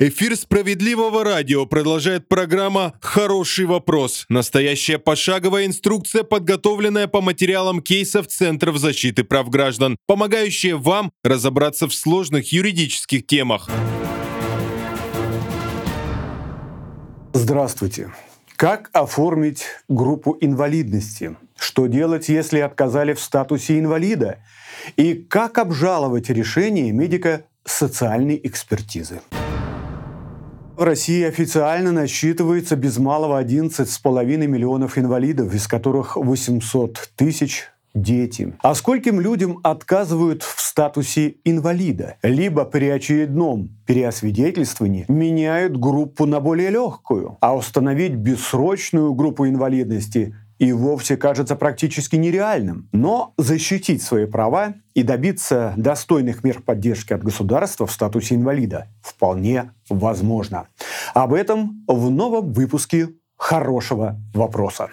Эфир справедливого радио продолжает программа «Хороший вопрос». Настоящая пошаговая инструкция, подготовленная по материалам кейсов Центров защиты прав граждан, помогающая вам разобраться в сложных юридических темах. Здравствуйте. Как оформить группу инвалидности? Что делать, если отказали в статусе инвалида? И как обжаловать решение медико-социальной экспертизы? В России официально насчитывается без малого 11,5 миллионов инвалидов, из которых 800 тысяч дети. А скольким людям отказывают в статусе инвалида? Либо при очередном переосвидетельствовании меняют группу на более легкую, а установить бессрочную группу инвалидности и вовсе кажется практически нереальным. Но защитить свои права и добиться достойных мер поддержки от государства в статусе инвалида вполне возможно. Об этом в новом выпуске «Хорошего вопроса».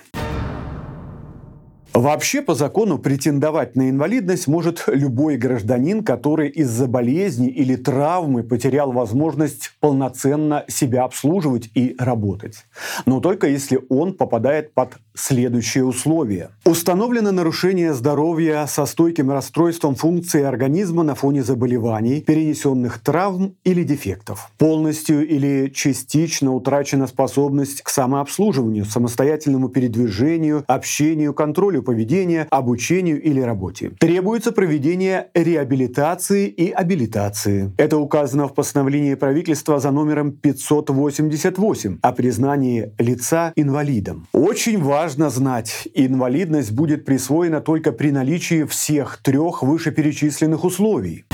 Вообще, по закону, претендовать на инвалидность может любой гражданин, который из-за болезни или травмы потерял возможность полноценно себя обслуживать и работать. Но только если он попадает под следующие условия. Установлено нарушение здоровья со стойким расстройством функции организма на фоне заболеваний, перенесенных травм или дефектов. Полностью или частично утрачена способность к самообслуживанию, самостоятельному передвижению, общению, контролю поведения, обучению или работе. Требуется проведение реабилитации и абилитации. Это указано в постановлении правительства за номером 588 о признании лица инвалидом. Очень важно знать, инвалидность будет присвоена только при наличии всех трех вышеперечисленных условий.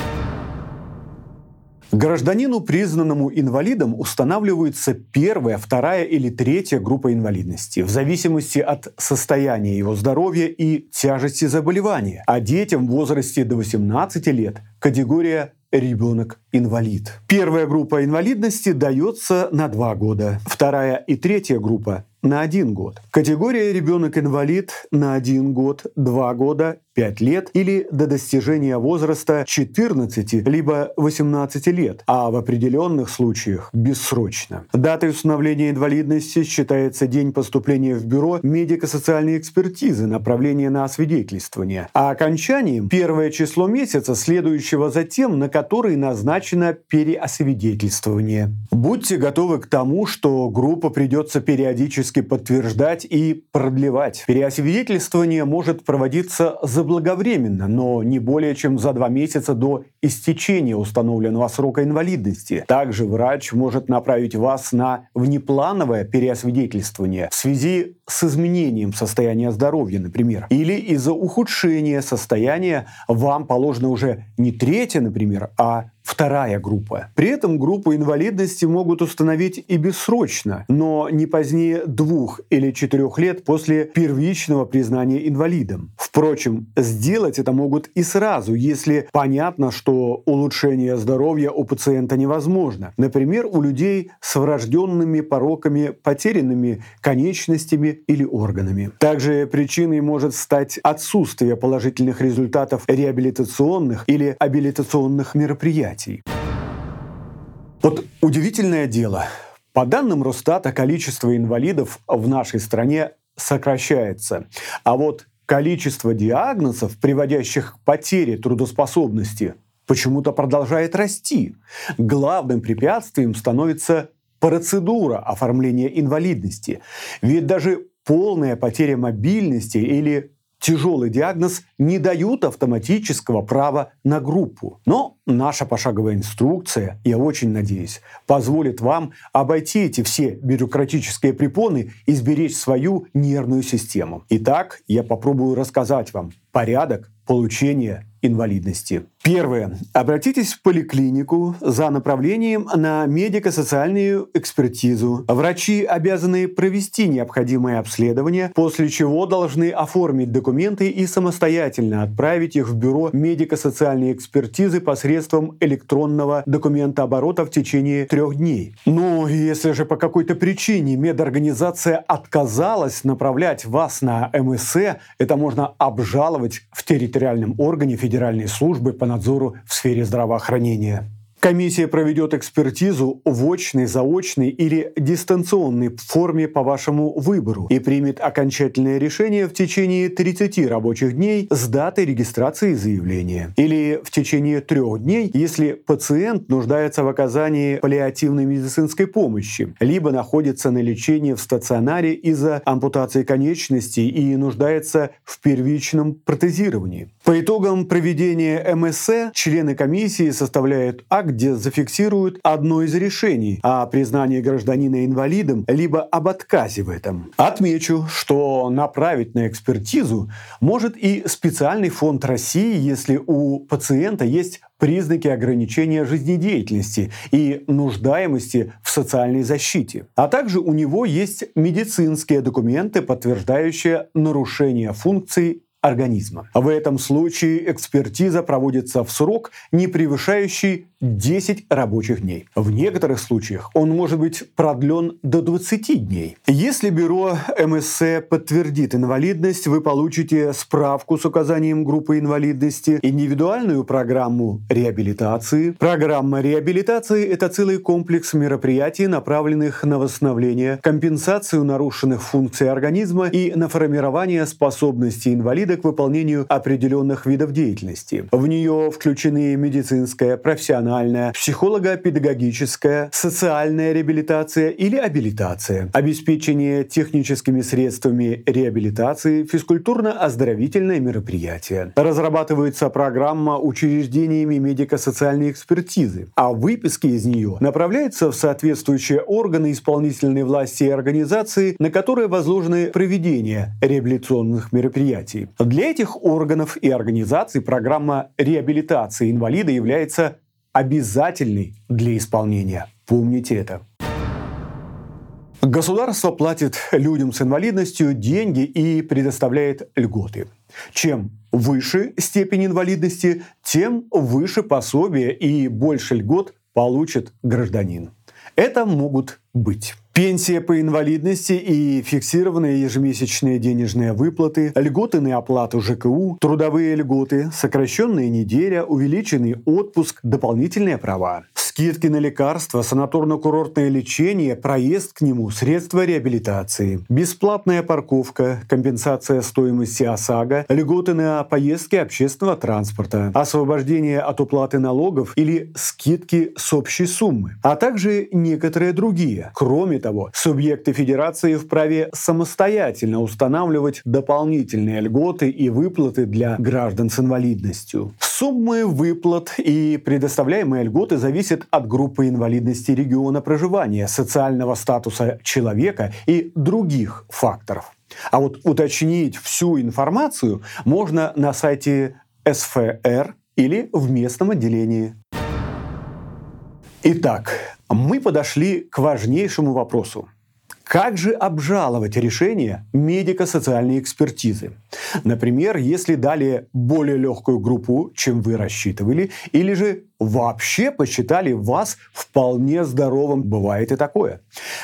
Гражданину, признанному инвалидом, устанавливается первая, вторая или третья группа инвалидности в зависимости от состояния его здоровья и тяжести заболевания. А детям в возрасте до 18 лет категория ребенок-инвалид. Первая группа инвалидности дается на два года, вторая и третья группа на один год. Категория ребенок-инвалид на один год, два года, пять лет или до достижения возраста 14 либо 18 лет, а в определенных случаях бессрочно. Датой установления инвалидности считается день поступления в бюро медико-социальной экспертизы, направление на освидетельствование, а окончанием первое число месяца, следующего за тем, на который назначено переосвидетельствование. Будьте готовы к тому, что группа придется периодически подтверждать и продлевать. Переосвидетельствование может проводиться заблаговременно, но не более чем за два месяца до истечения установленного срока инвалидности. Также врач может направить вас на внеплановое переосвидетельствование в связи с изменением состояния здоровья, например, или из-за ухудшения состояния вам положено уже не третье, например, а вторая группа. При этом группу инвалидности могут установить и бессрочно, но не позднее двух или четырех лет после первичного признания инвалидом. Впрочем, сделать это могут и сразу, если понятно, что улучшение здоровья у пациента невозможно. Например, у людей с врожденными пороками, потерянными конечностями или органами. Также причиной может стать отсутствие положительных результатов реабилитационных или абилитационных мероприятий мероприятий. Вот удивительное дело. По данным Росстата, количество инвалидов в нашей стране сокращается. А вот количество диагнозов, приводящих к потере трудоспособности, почему-то продолжает расти. Главным препятствием становится процедура оформления инвалидности. Ведь даже полная потеря мобильности или тяжелый диагноз не дают автоматического права на группу. Но наша пошаговая инструкция, я очень надеюсь, позволит вам обойти эти все бюрократические препоны и сберечь свою нервную систему. Итак, я попробую рассказать вам порядок получения инвалидности. Первое. Обратитесь в поликлинику за направлением на медико-социальную экспертизу. Врачи обязаны провести необходимое обследование, после чего должны оформить документы и самостоятельно отправить их в бюро медико-социальной экспертизы посредством электронного документооборота в течение трех дней. Ну, если же по какой-то причине медорганизация отказалась направлять вас на МСЭ, это можно обжаловать в территориальном органе Федеральной службы по надзору в сфере здравоохранения. Комиссия проведет экспертизу в очной, заочной или дистанционной форме по вашему выбору и примет окончательное решение в течение 30 рабочих дней с даты регистрации заявления. Или в течение трех дней, если пациент нуждается в оказании паллиативной медицинской помощи, либо находится на лечении в стационаре из-за ампутации конечностей и нуждается в первичном протезировании. По итогам проведения МСЭ члены комиссии составляют акт, где зафиксируют одно из решений о признании гражданина инвалидом либо об отказе в этом. Отмечу, что направить на экспертизу может и специальный фонд России, если у пациента есть признаки ограничения жизнедеятельности и нуждаемости в социальной защите. А также у него есть медицинские документы, подтверждающие нарушение функций организма. В этом случае экспертиза проводится в срок, не превышающий 10 рабочих дней. В некоторых случаях он может быть продлен до 20 дней. Если бюро МСЦ подтвердит инвалидность, вы получите справку с указанием группы инвалидности, индивидуальную программу реабилитации. Программа реабилитации – это целый комплекс мероприятий, направленных на восстановление, компенсацию нарушенных функций организма и на формирование способности инвалида к выполнению определенных видов деятельности. В нее включены медицинская, профессиональная, психолого-педагогическая, социальная реабилитация или абилитация, обеспечение техническими средствами реабилитации, физкультурно-оздоровительные мероприятия. Разрабатывается программа учреждениями медико-социальной экспертизы, а выписки из нее направляются в соответствующие органы исполнительной власти и организации, на которые возложены проведение реабилитационных мероприятий. Для этих органов и организаций программа реабилитации инвалида является обязательный для исполнения. Помните это. Государство платит людям с инвалидностью деньги и предоставляет льготы. Чем выше степень инвалидности, тем выше пособие и больше льгот получит гражданин. Это могут быть Пенсия по инвалидности и фиксированные ежемесячные денежные выплаты, льготы на оплату ЖКУ, трудовые льготы, сокращенная неделя, увеличенный отпуск, дополнительные права скидки на лекарства, санаторно-курортное лечение, проезд к нему, средства реабилитации, бесплатная парковка, компенсация стоимости ОСАГО, льготы на поездки общественного транспорта, освобождение от уплаты налогов или скидки с общей суммы, а также некоторые другие. Кроме того, субъекты федерации вправе самостоятельно устанавливать дополнительные льготы и выплаты для граждан с инвалидностью. Суммы выплат и предоставляемые льготы зависят от группы инвалидности региона проживания, социального статуса человека и других факторов. А вот уточнить всю информацию можно на сайте СФР или в местном отделении. Итак, мы подошли к важнейшему вопросу. Как же обжаловать решение медико-социальной экспертизы? Например, если дали более легкую группу, чем вы рассчитывали, или же вообще посчитали вас вполне здоровым. Бывает и такое.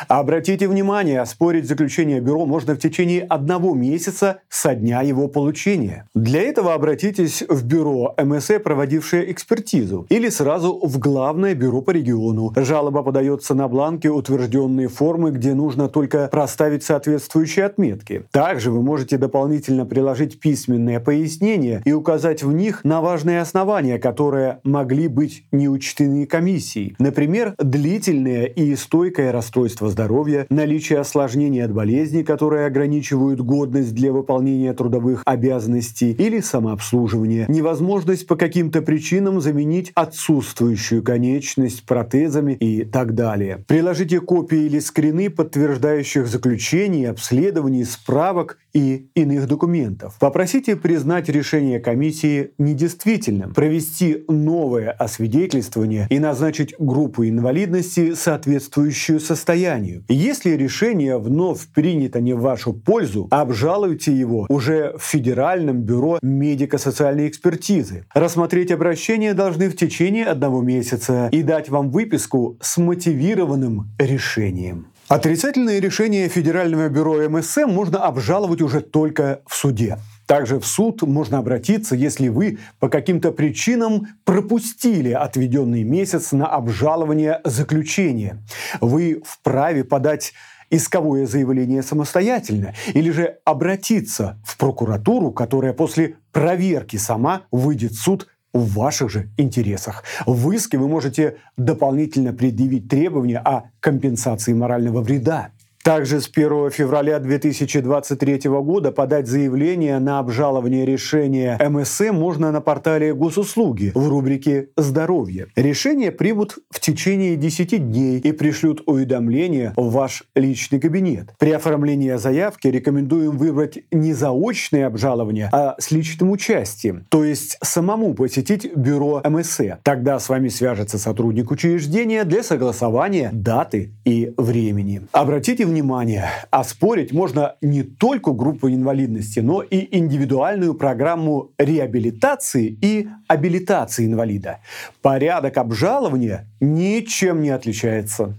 Обратите внимание, оспорить заключение бюро можно в течение одного месяца со дня его получения. Для этого обратитесь в бюро МСЭ, проводившее экспертизу, или сразу в главное бюро по региону. Жалоба подается на бланке утвержденные формы, где нужно только проставить соответствующие отметки. Также вы можете дополнительно приложить письменные пояснения и указать в них на важные основания, которые могли быть быть не учтены комиссией. Например, длительное и стойкое расстройство здоровья, наличие осложнений от болезни, которые ограничивают годность для выполнения трудовых обязанностей или самообслуживания, невозможность по каким-то причинам заменить отсутствующую конечность протезами и так далее. Приложите копии или скрины, подтверждающих заключений, обследований, справок и иных документов. Попросите признать решение комиссии недействительным, провести новое освидетельствование и назначить группу инвалидности, соответствующую состоянию. Если решение вновь принято не в вашу пользу, обжалуйте его уже в Федеральном бюро медико-социальной экспертизы. Рассмотреть обращение должны в течение одного месяца и дать вам выписку с мотивированным решением. Отрицательное решение Федерального бюро МСМ можно обжаловать уже только в суде. Также в суд можно обратиться, если вы по каким-то причинам пропустили отведенный месяц на обжалование заключения. Вы вправе подать исковое заявление самостоятельно или же обратиться в прокуратуру, которая после проверки сама выйдет в суд в ваших же интересах. В иске вы можете дополнительно предъявить требования о компенсации морального вреда. Также с 1 февраля 2023 года подать заявление на обжалование решения МСМ можно на портале Госуслуги в рубрике «Здоровье». Решение примут в течение 10 дней и пришлют уведомление в ваш личный кабинет. При оформлении заявки рекомендуем выбрать не заочное обжалование, а с личным участием, то есть самому посетить бюро МСЭ. Тогда с вами свяжется сотрудник учреждения для согласования даты и времени. Обратите внимание внимание, оспорить можно не только группу инвалидности, но и индивидуальную программу реабилитации и абилитации инвалида. Порядок обжалования ничем не отличается.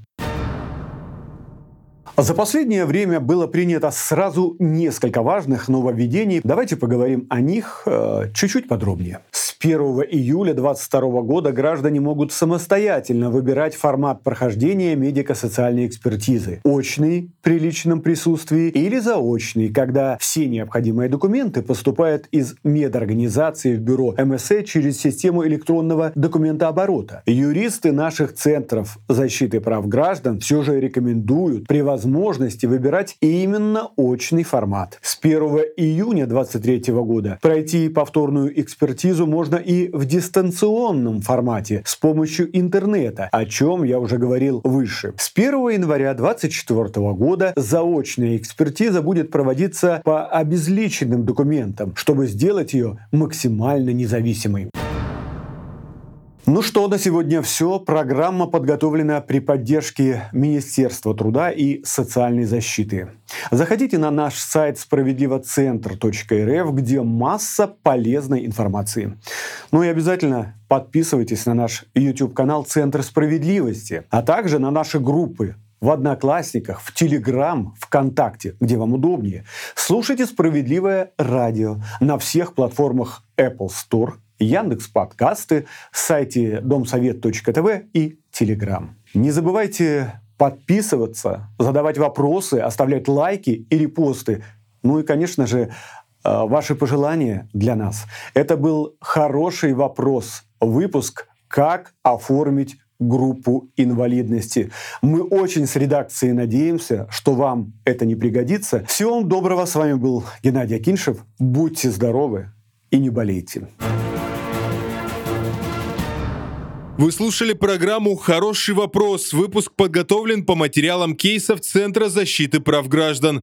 За последнее время было принято сразу несколько важных нововведений. Давайте поговорим о них э, чуть-чуть подробнее. С 1 июля 2022 года граждане могут самостоятельно выбирать формат прохождения медико-социальной экспертизы. Очный при личном присутствии или заочный, когда все необходимые документы поступают из медорганизации в бюро МСЭ через систему электронного документооборота. Юристы наших центров защиты прав граждан все же рекомендуют при возможности выбирать именно очный формат. С 1 июня 2023 года пройти повторную экспертизу можно и в дистанционном формате с помощью интернета, о чем я уже говорил выше. С 1 января 2024 года заочная экспертиза будет проводиться по обезличенным документам, чтобы сделать ее максимально независимой. Ну что, на сегодня все. Программа подготовлена при поддержке Министерства труда и социальной защиты. Заходите на наш сайт справедливоцентр.рф, где масса полезной информации. Ну и обязательно подписывайтесь на наш YouTube-канал «Центр справедливости», а также на наши группы в Одноклассниках, в Телеграм, ВКонтакте, где вам удобнее. Слушайте «Справедливое радио» на всех платформах Apple Store – Яндекс подкасты, сайте домсовет.тв и Телеграм. Не забывайте подписываться, задавать вопросы, оставлять лайки и репосты. Ну и, конечно же, э, ваши пожелания для нас. Это был хороший вопрос. Выпуск «Как оформить группу инвалидности. Мы очень с редакцией надеемся, что вам это не пригодится. Всего вам доброго. С вами был Геннадий Акиншев. Будьте здоровы и не болейте. Вы слушали программу «Хороший вопрос». Выпуск подготовлен по материалам кейсов Центра защиты прав граждан.